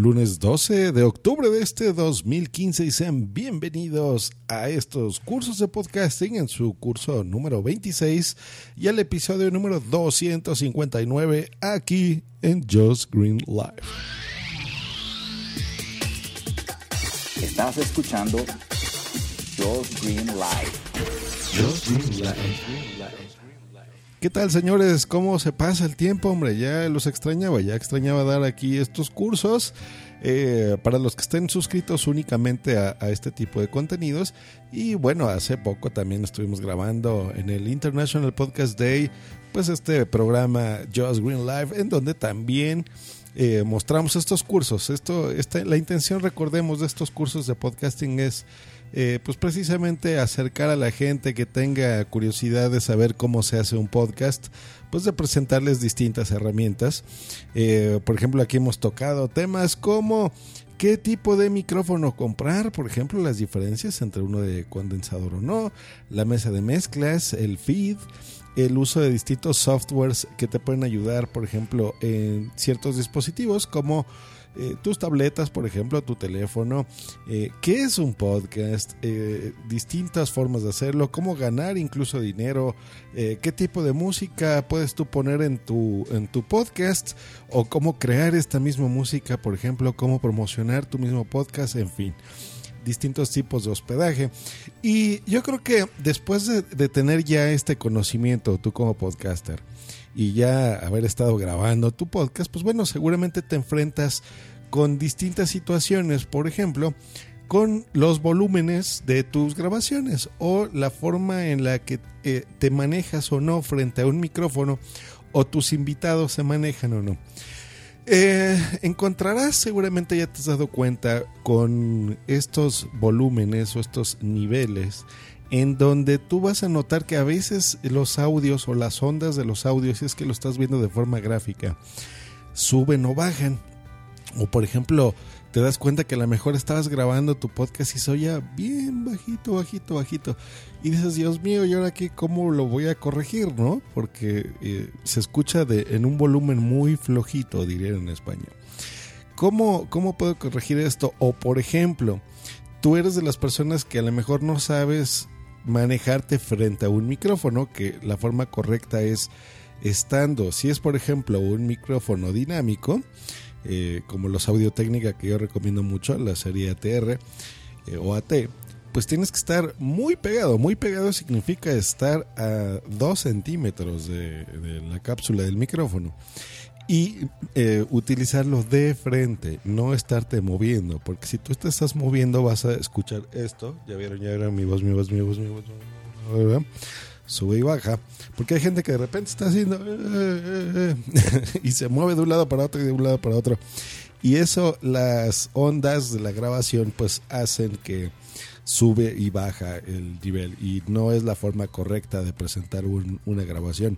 Lunes 12 de octubre de este 2015 y sean bienvenidos a estos cursos de podcasting en su curso número 26 y al episodio número 259 aquí en Just Green Live. Estás escuchando Just Green Live. Just Green Live. ¿Qué tal, señores? ¿Cómo se pasa el tiempo, hombre? Ya los extrañaba, ya extrañaba dar aquí estos cursos. Eh, para los que estén suscritos únicamente a, a, este tipo de contenidos. Y bueno, hace poco también estuvimos grabando en el International Podcast Day, pues este programa Just Green Live, en donde también eh, mostramos estos cursos. Esto, esta, la intención, recordemos, de estos cursos de podcasting es eh, pues precisamente acercar a la gente que tenga curiosidad de saber cómo se hace un podcast, pues de presentarles distintas herramientas. Eh, por ejemplo, aquí hemos tocado temas como qué tipo de micrófono comprar, por ejemplo, las diferencias entre uno de condensador o no, la mesa de mezclas, el feed el uso de distintos softwares que te pueden ayudar, por ejemplo, en ciertos dispositivos como eh, tus tabletas, por ejemplo, tu teléfono, eh, qué es un podcast, eh, distintas formas de hacerlo, cómo ganar incluso dinero, eh, qué tipo de música puedes tú poner en tu, en tu podcast o cómo crear esta misma música, por ejemplo, cómo promocionar tu mismo podcast, en fin distintos tipos de hospedaje. Y yo creo que después de, tener ya este conocimiento, tú como podcaster, y ya haber estado grabando tu podcast, pues bueno, seguramente te enfrentas con distintas situaciones, por ejemplo, con los volúmenes de tus grabaciones o la forma en la que eh, te manejas o no frente a un micrófono o tus invitados se manejan o no. Eh, encontrarás, seguramente ya te has dado cuenta, con estos volúmenes o estos niveles, en donde tú vas a notar que a veces los audios o las ondas de los audios, si es que lo estás viendo de forma gráfica, suben o bajan. O por ejemplo, te das cuenta que a lo mejor estabas grabando tu podcast y se oía bien bajito, bajito, bajito. Y dices, Dios mío, ¿y ahora qué? ¿Cómo lo voy a corregir, no? Porque eh, se escucha en un volumen muy flojito, diría en España. ¿Cómo, ¿Cómo puedo corregir esto? O por ejemplo, tú eres de las personas que a lo mejor no sabes manejarte frente a un micrófono, que la forma correcta es estando, si es por ejemplo un micrófono dinámico, eh, como los Audio Técnica que yo recomiendo mucho, la serie ATR eh, o AT, pues tienes que estar muy pegado. Muy pegado significa estar a 2 centímetros de, la cápsula del micrófono. Y eh, utilizarlo de frente, no estarte moviendo, porque si tú te estás moviendo vas a escuchar esto. Ya vieron, ya vieron mi voz, mi voz, mi voz, mi voz. ¿verdad? Sube y baja, porque hay gente que de repente está haciendo eh, eh, eh, y se mueve de un lado para otro y de un lado para otro. Y eso, las ondas de la grabación, pues hacen que sube y baja el nivel y no es la forma correcta de presentar una grabación.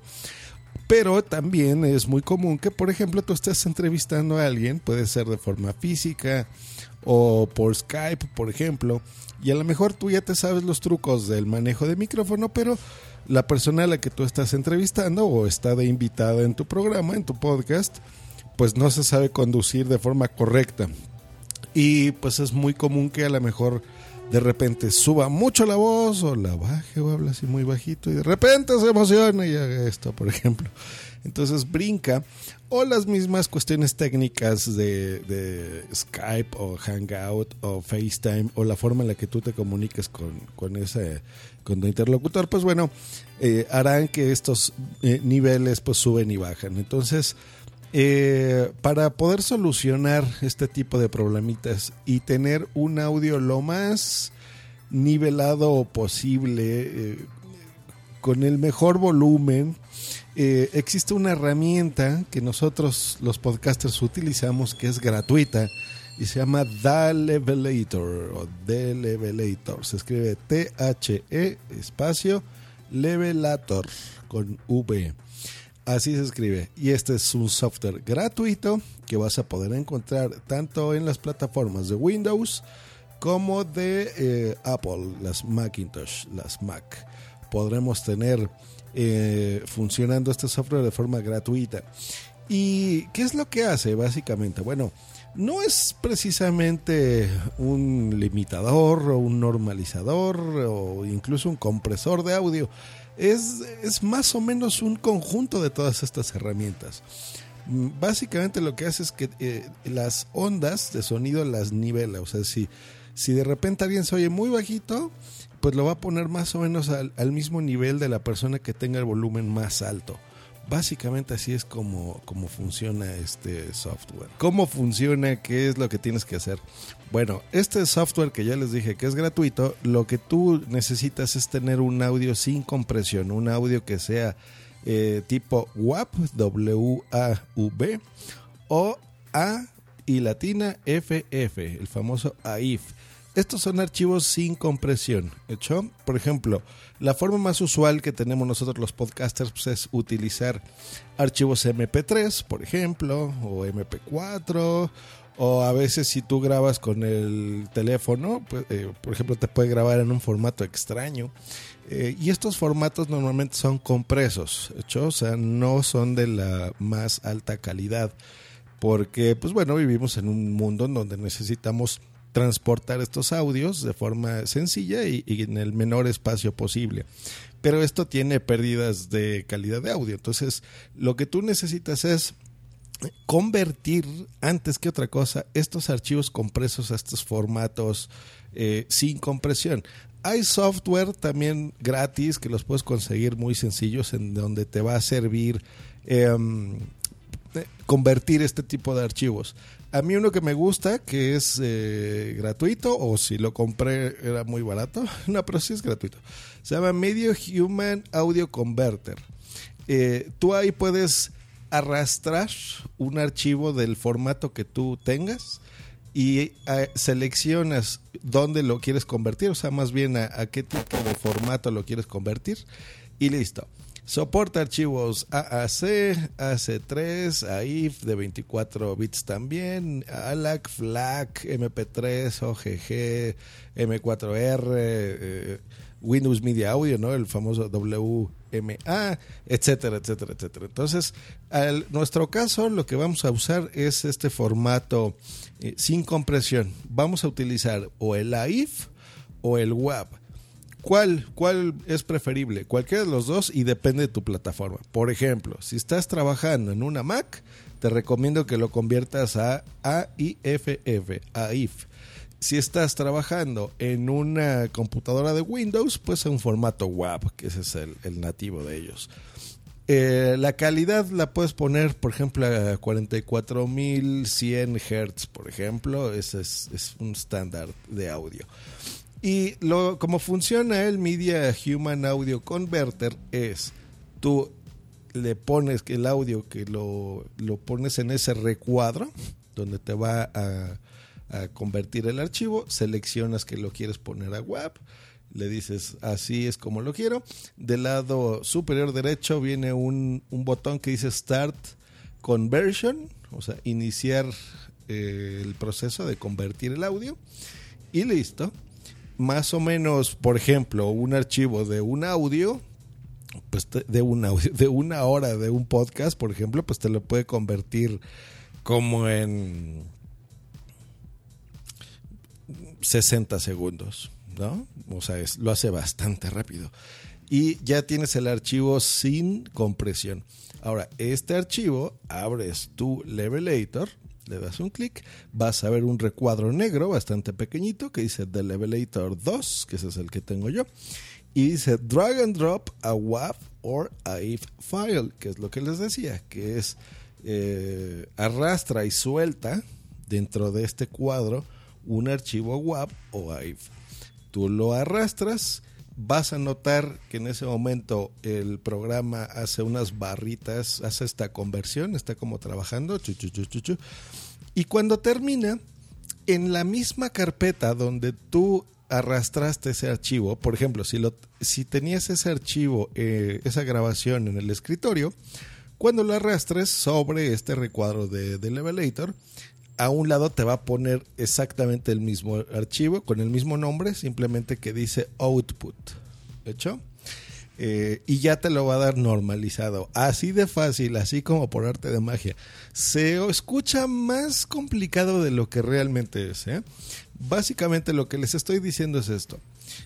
Pero también es muy común que, por ejemplo, tú estés entrevistando a alguien, puede ser de forma física o por Skype, por ejemplo, y a lo mejor tú ya te sabes los trucos del manejo de micrófono, pero la persona a la que tú estás entrevistando o está de invitada en tu programa, en tu podcast, pues no se sabe conducir de forma correcta. Y pues es muy común que a lo mejor de repente suba mucho la voz o la baje o habla así muy bajito y de repente se emociona y haga esto, por ejemplo. Entonces brinca o las mismas cuestiones técnicas de, Skype o Hangout o FaceTime o la forma en la que tú te comuniques con, con ese con tu interlocutor, pues bueno, eh, harán que estos eh, niveles pues suben y bajan. Entonces, eh, para poder solucionar este tipo de problemitas y tener un audio lo más nivelado posible, eh, con el mejor volumen, eh, existe una herramienta que nosotros los podcasters utilizamos que es gratuita y se llama The Levelator o The Levelator. Se escribe T-H-E espacio Levelator con V. Así se escribe. Y este es un software gratuito que vas a poder encontrar tanto en las plataformas de Windows como de eh, Apple, las Macintosh, las Mac. Podremos tener eh, funcionando este software de forma gratuita. ¿Y qué es lo que hace básicamente? Bueno, no es precisamente un limitador o un normalizador o incluso un compresor de audio es, más o menos un conjunto de todas estas herramientas. Mm, básicamente lo que hace es que eh, las ondas de sonido las nivela. O sea, si, si de repente alguien se oye muy bajito, pues lo va a poner más o menos al, mismo nivel de la persona que tenga el volumen más alto. Básicamente así es como, como funciona este software. ¿Cómo funciona? ¿Qué es lo que tienes que hacer? Bueno, este software que ya les dije que es gratuito, lo que tú necesitas es tener un audio sin compresión, un audio que sea eh, tipo WAV, W-A-V, o A y latina FF, el famoso AIF. Estos son archivos sin compresión. ¿Hecho? Por ejemplo, la forma más usual que tenemos nosotros los podcasters pues, es utilizar archivos MP3, por ejemplo, o MP4, o a veces si tú grabas con el teléfono, pues, eh, por ejemplo, te puede grabar en un formato extraño. Eh, y estos formatos normalmente son compresos, ¿hecho? O sea, no son de la más alta calidad. Porque, pues bueno, vivimos en un mundo en donde necesitamos transportar estos audios de forma sencilla y, en el menor espacio posible. Pero esto tiene pérdidas de calidad de audio. Entonces, lo que tú necesitas es convertir antes que otra cosa estos archivos compresos a estos formatos eh, sin compresión. Hay software también gratis que los puedes conseguir muy sencillos en donde te va a servir em, eh, convertir este tipo de archivos. A mí uno que me gusta, que es eh, gratuito, o si lo compré era muy barato, no, pero sí es gratuito. Se llama Medio Human Audio Converter. Eh, tú ahí puedes arrastrar un archivo del formato que tú tengas y eh, seleccionas dónde lo quieres convertir, o sea, más bien a qué tipo de formato lo quieres convertir y listo. Soporta archivos AAC, AC3, AIF de 24 bits también, ALAC, FLAC, MP3, OGG, M4R, Windows Media Audio, ¿no? El famoso WMA, etcétera, etcétera, etcétera. Entonces, en nuestro caso, lo que vamos a usar es este formato eh, sin compresión. Vamos a utilizar o el AIF o el WAV. ¿Cuál, ¿Cuál es preferible? Cualquiera de los dos y depende de tu plataforma. Por ejemplo, si estás trabajando en una Mac, te recomiendo que lo conviertas a AIFF, AIF. Si estás trabajando en una computadora de Windows, pues en un formato WAV, que ese es el, nativo de ellos. Eh, la calidad la puedes poner, por ejemplo, a 44.100 Hz, por ejemplo. Ese es, es un estándar de audio. Y lo, como funciona el Media Human Audio Converter es, tú le pones el audio que lo, lo pones en ese recuadro, donde te va a, convertir el archivo, seleccionas que lo quieres poner a WAP, le dices así es como lo quiero. Del lado superior derecho viene un, un botón que dice Start Conversion, o sea, iniciar eh, el proceso de convertir el audio y listo. Más o menos, por ejemplo, un archivo de un audio, pues de de una hora de un podcast, por ejemplo, pues te lo puede convertir como en 60 segundos, ¿no? O sea, es, lo hace bastante rápido. Y ya tienes el archivo sin compresión. Ahora, este archivo, abres tu Levelator, le das un clic, vas a ver un recuadro negro bastante pequeñito que dice The Levelator 2, que ese es el que tengo yo, y dice Drag and Drop a WAV or a IF file, que es lo que les decía, que es eh, arrastra y suelta dentro de este cuadro un archivo WAV o AIF. Tú lo arrastras, vas a notar que en ese momento el programa hace unas barritas, hace esta conversión, está como trabajando, y cuando termina, en la misma carpeta donde tú arrastraste ese archivo, por ejemplo, si, lo, si tenías ese archivo, eh, esa grabación en el escritorio, cuando lo arrastres sobre este recuadro de, de Levelator, a un lado te va a poner exactamente el mismo archivo con el mismo nombre, simplemente que dice output. ¿Hecho? Eh, y ya te lo va a dar normalizado. Así de fácil, así como por arte de magia. Se escucha más complicado de lo que realmente es. ¿eh? Básicamente lo que les estoy diciendo es esto.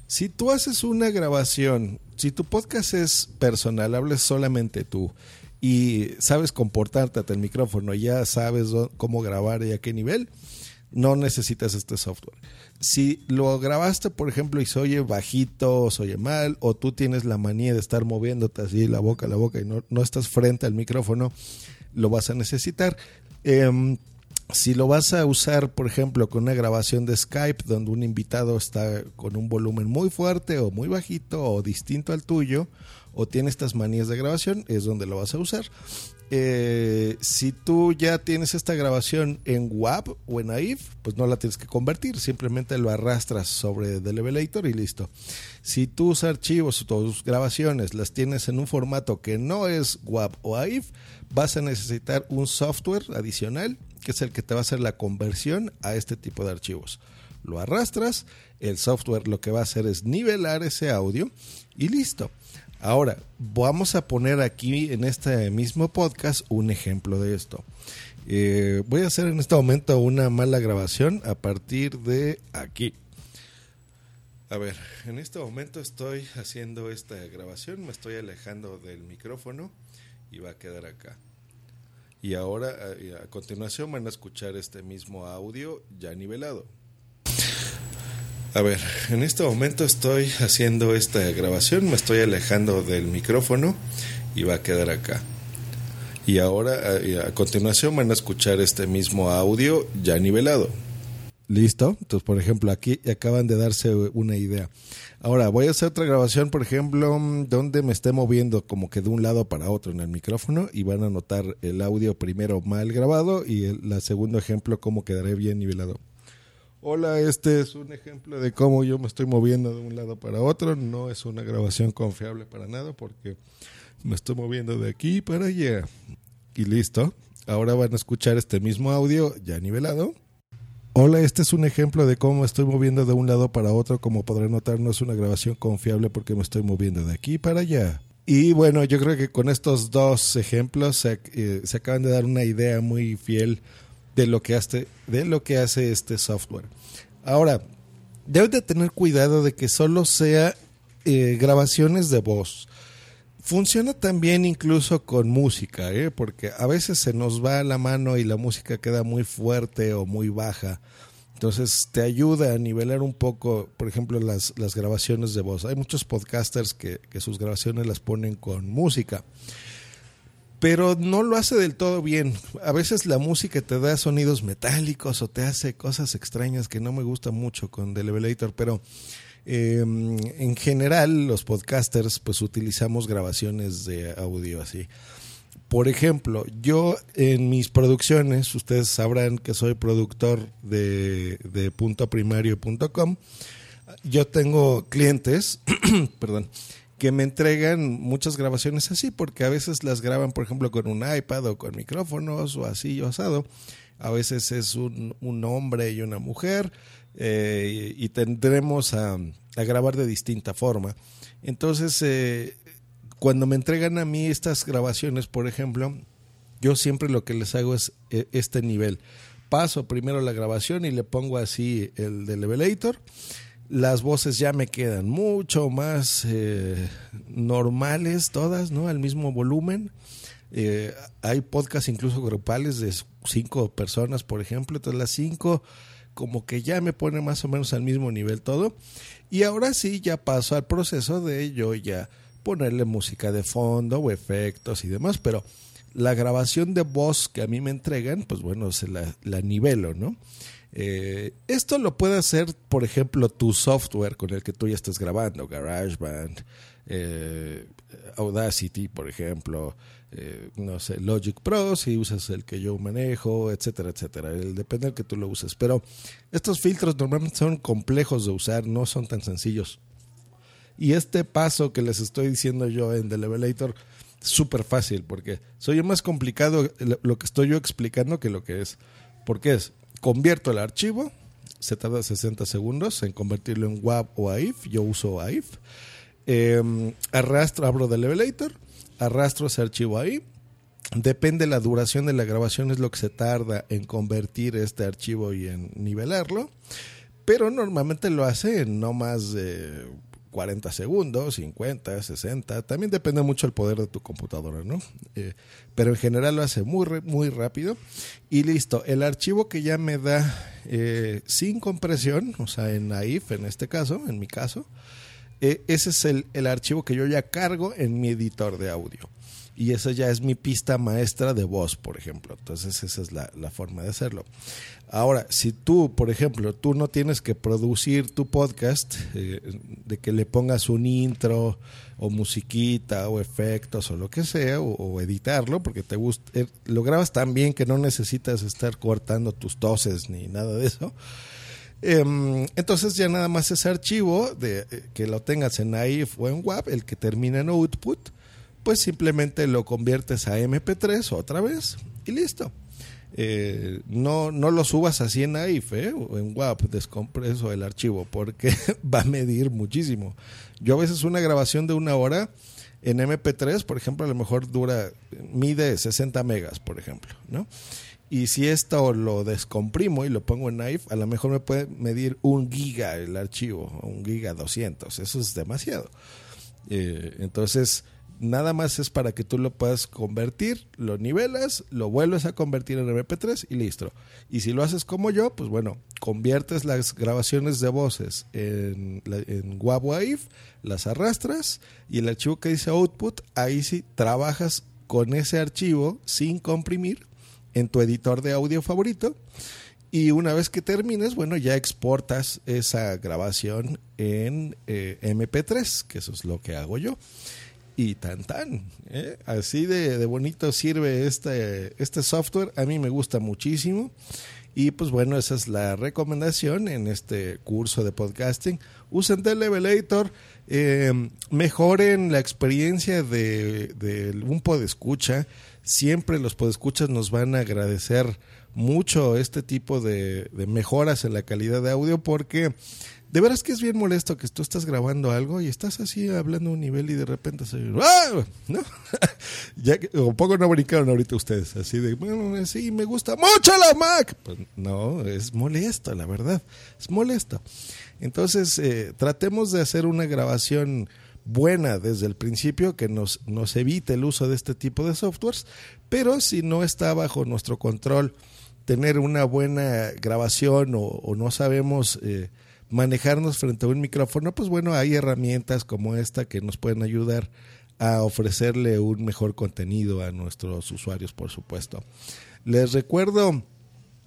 Si tú haces una grabación, si tu podcast es personal, hables solamente tú y sabes comportarte ante el micrófono, ya sabes cómo grabar y a qué nivel, no necesitas este software. Si lo grabaste, por ejemplo, y se oye bajito, o se oye mal, o tú tienes la manía de estar moviéndote así la boca, la boca, y no, no estás frente al micrófono, lo vas a necesitar. Em, si lo vas a usar, por ejemplo, con una grabación de Skype donde un invitado está con un volumen muy fuerte o muy bajito o distinto al tuyo, o tiene estas manías de grabación, es donde lo vas a usar. Eh, si tú ya tienes esta grabación en WAV o en AIF, pues no la tienes que convertir, simplemente lo arrastras sobre The Levelator y listo. Si tus archivos, tus grabaciones las tienes en un formato que no es WAV o AIF, vas a necesitar un software adicional que es el que te va a hacer la conversión a este tipo de archivos. Lo arrastras, el software lo que va a hacer es nivelar ese audio y listo. Ahora, vamos a poner aquí en este mismo podcast un ejemplo de esto. Eh, voy a hacer en este momento una mala grabación a partir de aquí. A ver, en este momento estoy haciendo esta grabación, me estoy alejando del micrófono y va a quedar acá. Y ahora a, a continuación van a escuchar este mismo audio ya nivelado. A ver, en este momento estoy haciendo esta grabación, me estoy alejando del micrófono y va a quedar acá. Y ahora a, continuación van a escuchar este mismo audio ya nivelado. ¿Listo? Entonces, por ejemplo, aquí acaban de darse una idea. Ahora, voy a hacer otra grabación, por ejemplo, donde me esté moviendo como que de un lado para otro en el micrófono y van a notar el audio primero mal grabado y el segundo ejemplo cómo quedaré bien nivelado. Hola, este es un ejemplo de cómo yo me estoy moviendo de un lado para otro. No es una grabación confiable para nada porque me estoy moviendo de aquí para allá. Y listo. Ahora van a escuchar este mismo audio ya nivelado. Hola, este es un ejemplo de cómo me estoy moviendo de un lado para otro. Como podrán notar, no es una grabación confiable porque me estoy moviendo de aquí para allá. Y bueno, yo creo que con estos dos ejemplos se, eh, se acaban de dar una idea muy fiel de lo que hace, de lo que hace este software. Ahora, debe de tener cuidado de que solo sea eh, grabaciones de voz. Funciona también incluso con música, ¿eh? porque a veces se nos va la mano y la música queda muy fuerte o muy baja. Entonces te ayuda a nivelar un poco, por ejemplo, las, las grabaciones de voz. Hay muchos podcasters que, que sus grabaciones las ponen con música pero no lo hace del todo bien. A veces la música te da sonidos metálicos o te hace cosas extrañas que no me gusta mucho con The Levelator, pero em, en general los podcasters pues utilizamos grabaciones de audio así. por ejemplo, yo en mis producciones, ustedes sabrán que soy productor de, de puntoprimario.com, yo tengo clientes, perdón, que me entregan muchas grabaciones así, porque a veces las graban, por ejemplo, con un iPad o con micrófonos o así o asado. A veces es un, un hombre y una mujer eh, y, tendremos a, grabar de distinta forma. Entonces, eh, cuando me entregan a mí estas grabaciones, por ejemplo, yo siempre lo que les hago es eh, este nivel. Paso primero la grabación y le pongo así el del levelator las voces ya me quedan mucho más eh, normales todas, ¿no? Al mismo volumen. Eh, hay podcasts incluso grupales de cinco personas, por ejemplo. Entonces las cinco como que ya me pone más o menos al mismo nivel todo. Y ahora sí ya paso al proceso de yo ya ponerle música de fondo o efectos y demás. Pero la grabación de voz que a mí me entregan, pues bueno, se la, la nivelo, ¿no? Eh, esto lo puede hacer, por ejemplo, tu software con el que tú ya estés grabando, GarageBand, eh, Audacity, por ejemplo, eh, no sé, Logic Pro, si usas el que yo manejo, etcétera, etcétera. Depende del que tú lo uses. Pero estos filtros normalmente son complejos de usar, no son tan sencillos. Y este paso que les estoy diciendo yo en The Levelator, súper fácil, porque soy más complicado lo que estoy yo explicando que lo que es. Porque es, convierto el archivo, se tarda 60 segundos en convertirlo en WAV o AIF, yo uso AIF, em, arrastro, abro del levelator, arrastro ese archivo ahí, depende la duración de la grabación es lo que se tarda en convertir este archivo y en nivelarlo, pero normalmente lo hace en no más de 40 segundos, 50, 60, también depende mucho el poder de tu computadora, ¿no? Eh, pero en general lo hace muy, muy rápido y listo. El archivo que ya me da eh, sin compresión, o sea, en AIF en este caso, en mi caso, eh, ese es el, el archivo que yo ya cargo en mi editor de audio y esa ya es mi pista maestra de voz, por ejemplo. Entonces esa es la, la, forma de hacerlo. Ahora, si tú, por ejemplo, tú no tienes que producir tu podcast, eh, de que le pongas un intro o musiquita o efectos o lo que sea, o, editarlo, porque te gusta, eh, lo grabas tan bien que no necesitas estar cortando tus toses ni nada de eso. Eh, entonces ya nada más ese archivo de eh, que lo tengas en AIF o en WAP, el que termina en output, pues simplemente lo conviertes a MP3 otra vez y listo. Eh, no, no lo subas así en AIF ¿eh? o en WAP, descompreso el archivo, porque va a medir muchísimo. Yo a veces una grabación de una hora en MP3, por ejemplo, a lo mejor dura, mide 60 megas, por ejemplo, ¿no? Y si esto lo descomprimo y lo pongo en AIF, a lo mejor me puede medir un giga el archivo, un giga 200, eso es demasiado. Eh, entonces, nada más es para que tú lo puedas convertir, lo nivelas, lo vuelves a convertir en MP3 y listo. Y si lo haces como yo, pues bueno, conviertes las grabaciones de voces en, en WAV las arrastras y el archivo que dice output, ahí sí trabajas con ese archivo sin comprimir en tu editor de audio favorito. Y una vez que termines, bueno, ya exportas esa grabación en eh, MP3, que eso es lo que hago yo y tan tan. ¿eh? Así de, bonito sirve este, este software. A mí me gusta muchísimo. Y pues bueno, esa es la recomendación en este curso de podcasting. Usen Televelator, eh, mejoren la experiencia de, de un podescucha. Siempre los podescuchas nos van a agradecer mucho este tipo de mejoras en la calidad de audio porque de veras que es bien molesto que tú estás grabando algo y estás así hablando a un nivel y de repente se... ¡Ah! ¿No? ya un poco no brincaron ahorita ustedes, así de, bueno, sí, me gusta mucho la Mac. Pues no, es molesto, la verdad, es molesto. Entonces, eh, tratemos de hacer una grabación buena desde el principio que nos, nos evite el uso de este tipo de softwares, pero si no está bajo nuestro control tener una buena grabación o, o no sabemos... Eh, manejarnos frente a un micrófono, pues bueno, hay herramientas como esta que nos pueden ayudar a ofrecerle un mejor contenido a nuestros usuarios, por supuesto. Les recuerdo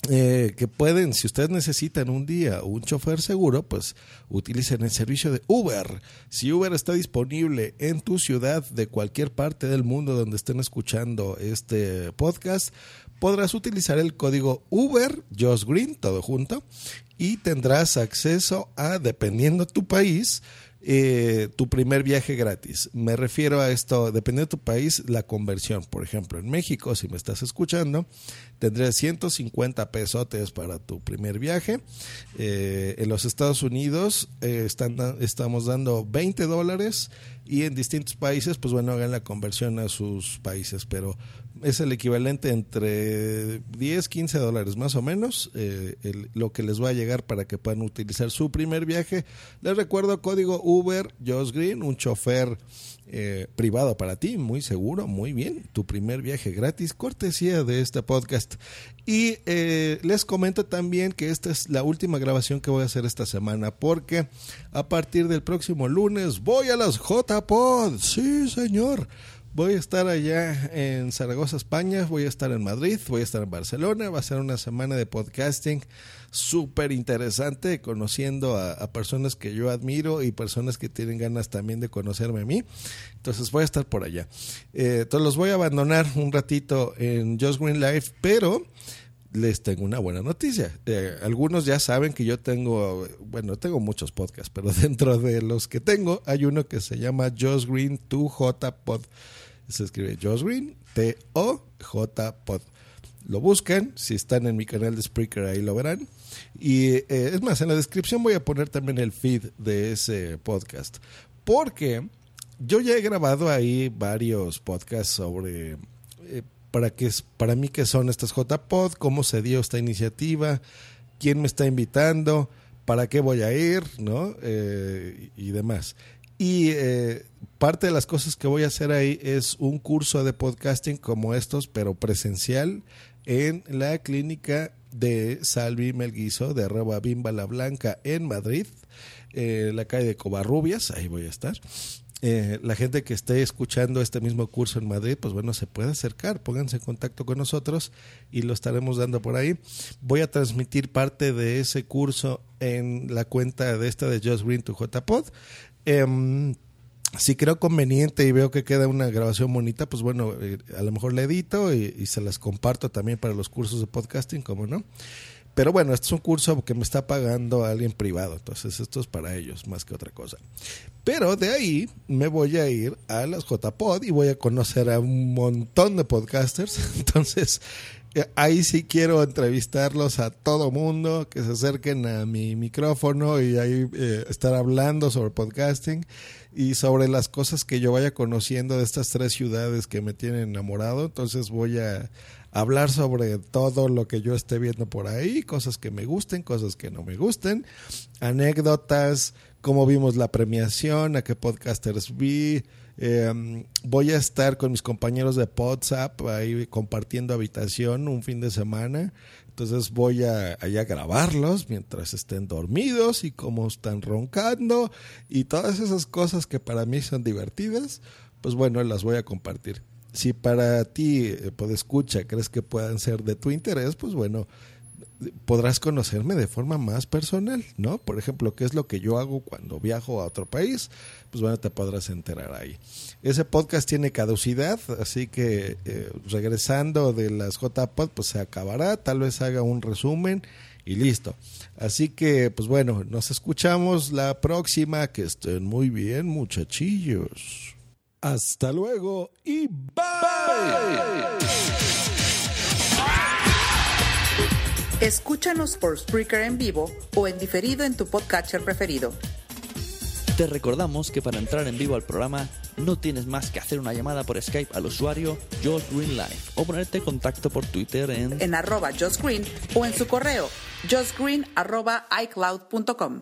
eh, que pueden, si ustedes necesitan un día un chofer seguro, pues utilicen el servicio de Uber. Si Uber está disponible en tu ciudad de cualquier parte del mundo donde estén escuchando este podcast, podrás utilizar el código Uber Josh Green, todo junto, y tendrás acceso a, dependiendo tu país, eh, tu primer viaje gratis. Me refiero a esto, dependiendo de tu país, la conversión. Por ejemplo, en México, si me estás escuchando, tendrás 150 pesotes para tu primer viaje. Eh, en los Estados Unidos eh, estamos dando 20 dólares y en distintos países, pues bueno, hagan la conversión a sus países, pero es el equivalente entre 10, 15 dólares más o menos, eh, lo que les va a llegar para que puedan utilizar su primer viaje. Les recuerdo código Uber Josh Green, un chofer eh, privado para ti, muy seguro, muy bien. Tu primer viaje gratis, cortesía de este podcast. Y eh, les comento también que esta es la última grabación que voy a hacer esta semana, porque a partir del próximo lunes voy a las JPod. Sí, señor Voy a estar allá en Zaragoza, España, voy a estar en Madrid, voy a estar en Barcelona, va a ser una semana de podcasting súper interesante, conociendo a, personas que yo admiro y personas que tienen ganas también de conocerme a mí. Entonces voy a estar por allá. Eh, entonces los voy a abandonar un ratito en Just Green Life, pero les tengo una buena noticia. Eh, algunos ya saben que yo tengo, bueno, tengo muchos podcasts, pero dentro de los que tengo hay uno que se llama Just Green 2J Pod. Se escribe Josh Green, T-O-J Pod. Lo buscan, si están en mi canal de Spreaker ahí lo verán. Y eh, es más, en la descripción voy a poner también el feed de ese podcast. Porque yo ya he grabado ahí varios podcasts sobre eh, para, qué, para mí qué son estas JPod, cómo se dio esta iniciativa, quién me está invitando, para qué voy a ir, ¿no? Eh, y demás. Y eh, parte de las cosas que voy a hacer ahí es un curso de podcasting como estos, pero presencial en la clínica de Salvi Melguizo de arroba Bimba la Blanca en Madrid, eh, la calle de Covarrubias, ahí voy a estar. Eh, la gente que esté escuchando este mismo curso en Madrid, pues bueno, se puede acercar, pónganse en contacto con nosotros y lo estaremos dando por ahí. Voy a transmitir parte de ese curso en la cuenta de esta de Just Green to JPod. Eh, si creo conveniente y veo que queda una grabación bonita, pues bueno, eh, a lo mejor la edito y, se las comparto también para los cursos de podcasting, como no. Pero bueno, este es un curso que me está pagando alguien privado, entonces esto es para ellos más que otra cosa. Pero de ahí me voy a ir a las JPod y voy a conocer a un montón de podcasters. Entonces, eh, ahí sí quiero entrevistarlos a todo mundo, que se acerquen a mi micrófono y ahí eh, estar hablando sobre podcasting y sobre las cosas que yo vaya conociendo de estas tres ciudades que me tienen enamorado. Entonces voy a hablar sobre todo lo que yo esté viendo por ahí, cosas que me gusten, cosas que no me gusten, anécdotas, cómo vimos la premiación, a qué podcasters vi, eh, voy a estar con mis compañeros de WhatsApp ahí compartiendo habitación un fin de semana. Entonces voy a, a grabarlos mientras estén dormidos y cómo están roncando y todas esas cosas que para mí son divertidas, pues bueno, las voy a compartir. Si para ti, eh, pues escucha, crees que puedan ser de tu interés, pues bueno, podrás conocerme de forma más personal, ¿no? Por ejemplo, ¿qué es lo que yo hago cuando viajo a otro país? Pues bueno, te podrás enterar ahí. Ese podcast tiene caducidad, así que eh, regresando de las JPod, pues se acabará, tal vez haga un resumen y listo. Así que, pues bueno, nos escuchamos la próxima, que estén muy bien, muchachillos. Hasta luego y bye. Escúchanos por Spreaker en vivo o en diferido en tu podcatcher preferido. Te recordamos que para entrar en vivo al programa no tienes más que hacer una llamada por Skype al usuario Josh Green Live o ponerte contacto por Twitter en, en arroba Josh Green o en su correo josgreen arroba icloud.com.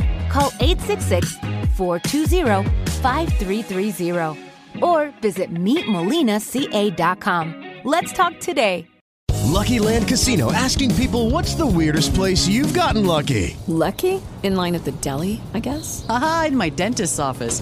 Call 866 420 5330 or visit meetmolinaca.com. Let's talk today. Lucky Land Casino asking people what's the weirdest place you've gotten lucky? Lucky? In line at the deli, I guess? Aha, in my dentist's office.